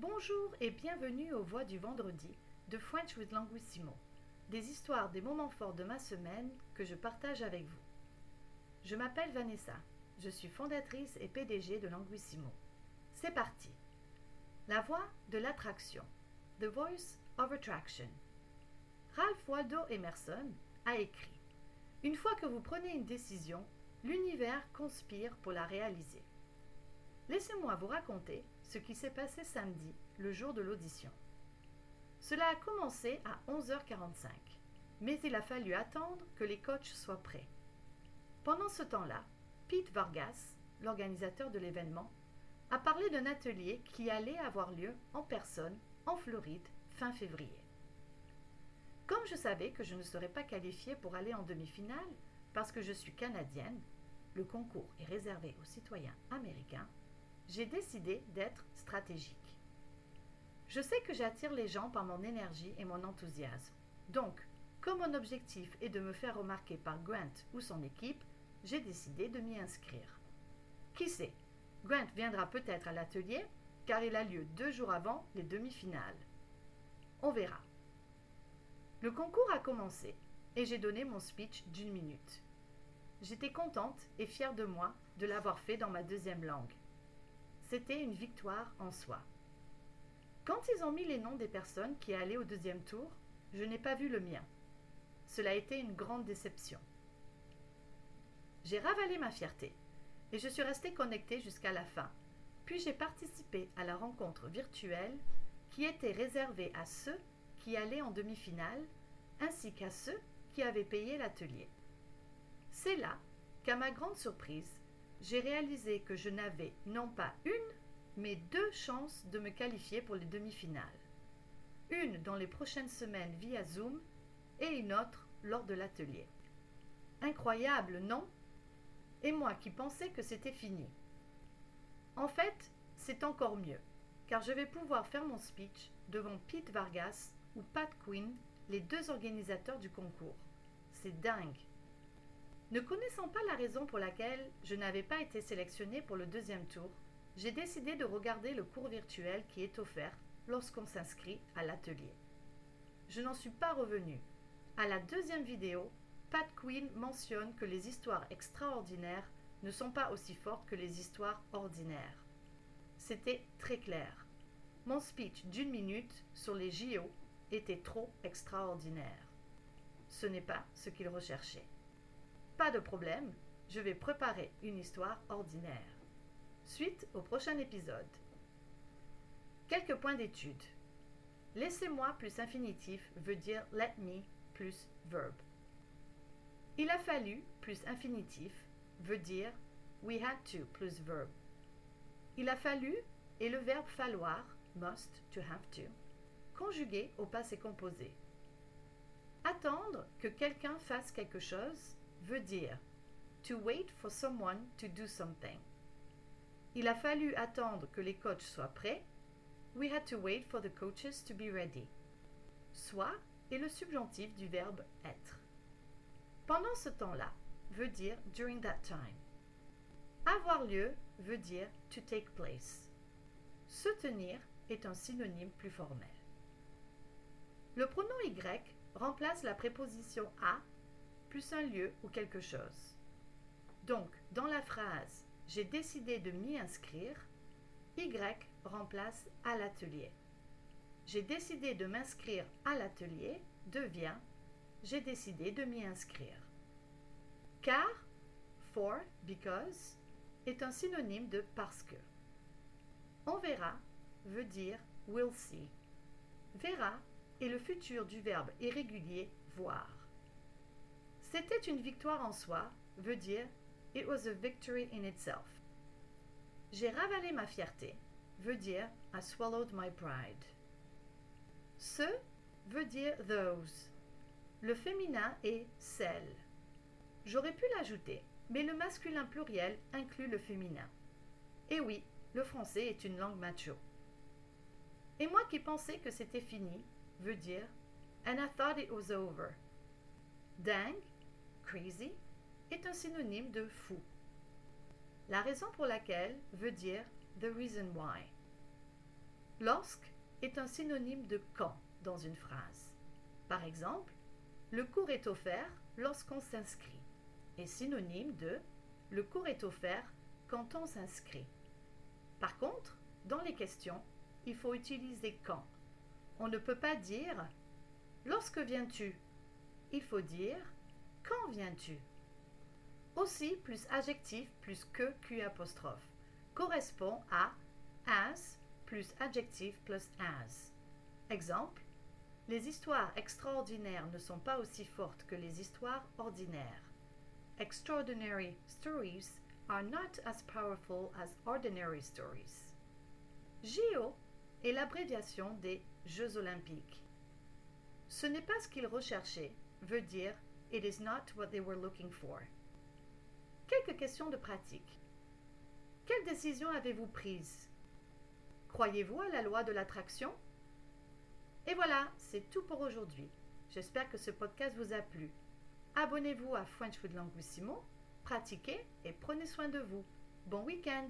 Bonjour et bienvenue aux Voix du vendredi de French with Languissimo, des histoires des moments forts de ma semaine que je partage avec vous. Je m'appelle Vanessa, je suis fondatrice et PDG de Languissimo. C'est parti. La voix de l'attraction, The Voice of Attraction. Ralph Waldo Emerson a écrit Une fois que vous prenez une décision, l'univers conspire pour la réaliser. Laissez-moi vous raconter ce qui s'est passé samedi, le jour de l'audition. Cela a commencé à 11h45, mais il a fallu attendre que les coachs soient prêts. Pendant ce temps-là, Pete Vargas, l'organisateur de l'événement, a parlé d'un atelier qui allait avoir lieu en personne en Floride fin février. Comme je savais que je ne serais pas qualifiée pour aller en demi-finale parce que je suis canadienne, le concours est réservé aux citoyens américains, j'ai décidé d'être stratégique. Je sais que j'attire les gens par mon énergie et mon enthousiasme. Donc, comme mon objectif est de me faire remarquer par Grant ou son équipe, j'ai décidé de m'y inscrire. Qui sait, Grant viendra peut-être à l'atelier, car il a lieu deux jours avant les demi-finales. On verra. Le concours a commencé et j'ai donné mon speech d'une minute. J'étais contente et fière de moi de l'avoir fait dans ma deuxième langue. C'était une victoire en soi. Quand ils ont mis les noms des personnes qui allaient au deuxième tour, je n'ai pas vu le mien. Cela a été une grande déception. J'ai ravalé ma fierté et je suis restée connectée jusqu'à la fin. Puis j'ai participé à la rencontre virtuelle qui était réservée à ceux qui allaient en demi-finale ainsi qu'à ceux qui avaient payé l'atelier. C'est là qu'à ma grande surprise, j'ai réalisé que je n'avais non pas une, mais deux chances de me qualifier pour les demi-finales. Une dans les prochaines semaines via Zoom et une autre lors de l'atelier. Incroyable, non? Et moi qui pensais que c'était fini. En fait, c'est encore mieux, car je vais pouvoir faire mon speech devant Pete Vargas ou Pat Quinn, les deux organisateurs du concours. C'est dingue. Ne connaissant pas la raison pour laquelle je n'avais pas été sélectionnée pour le deuxième tour, j'ai décidé de regarder le cours virtuel qui est offert lorsqu'on s'inscrit à l'atelier. Je n'en suis pas revenue. À la deuxième vidéo, Pat Quinn mentionne que les histoires extraordinaires ne sont pas aussi fortes que les histoires ordinaires. C'était très clair. Mon speech d'une minute sur les JO était trop extraordinaire. Ce n'est pas ce qu'il recherchait. Pas de problème, je vais préparer une histoire ordinaire. Suite au prochain épisode. Quelques points d'étude. Laissez-moi plus infinitif veut dire let me plus verb. Il a fallu plus infinitif veut dire we had to plus verb. Il a fallu et le verbe falloir, must, to have to, conjugué au passé composé. Attendre que quelqu'un fasse quelque chose veut dire to wait for someone to do something. Il a fallu attendre que les coachs soient prêts. We had to wait for the coaches to be ready. Soit est le subjonctif du verbe être. Pendant ce temps-là veut dire during that time. Avoir lieu veut dire to take place. Se tenir est un synonyme plus formel. Le pronom y remplace la préposition à plus un lieu ou quelque chose. Donc, dans la phrase J'ai décidé de m'y inscrire, Y remplace à l'atelier. J'ai décidé de m'inscrire à l'atelier devient J'ai décidé de m'y inscrire. Car, for, because, est un synonyme de parce que. On verra veut dire will see. Verra est le futur du verbe irrégulier voir. C'était une victoire en soi veut dire It was a victory in itself. J'ai ravalé ma fierté veut dire I swallowed my pride. Ce veut dire those. Le féminin est celle. J'aurais pu l'ajouter, mais le masculin pluriel inclut le féminin. Et oui, le français est une langue macho. Et moi qui pensais que c'était fini veut dire And I thought it was over. Dingue crazy est un synonyme de fou. La raison pour laquelle veut dire the reason why. Lorsque est un synonyme de quand dans une phrase. Par exemple, le cours est offert lorsqu'on s'inscrit est synonyme de le cours est offert quand on s'inscrit. Par contre, dans les questions, il faut utiliser quand. On ne peut pas dire lorsque viens-tu. Il faut dire quand viens-tu? Aussi plus adjectif plus que Q correspond à as plus adjectif plus as. Exemple Les histoires extraordinaires ne sont pas aussi fortes que les histoires ordinaires. Extraordinary stories are not as powerful as ordinary stories. JO est l'abréviation des Jeux olympiques. Ce n'est pas ce qu'ils recherchaient veut dire It is not what they were looking for. Quelques questions de pratique. Quelle décision avez-vous prise? Croyez-vous à la loi de l'attraction? Et voilà, c'est tout pour aujourd'hui. J'espère que ce podcast vous a plu. Abonnez-vous à French with Languissimo, pratiquez et prenez soin de vous. Bon week-end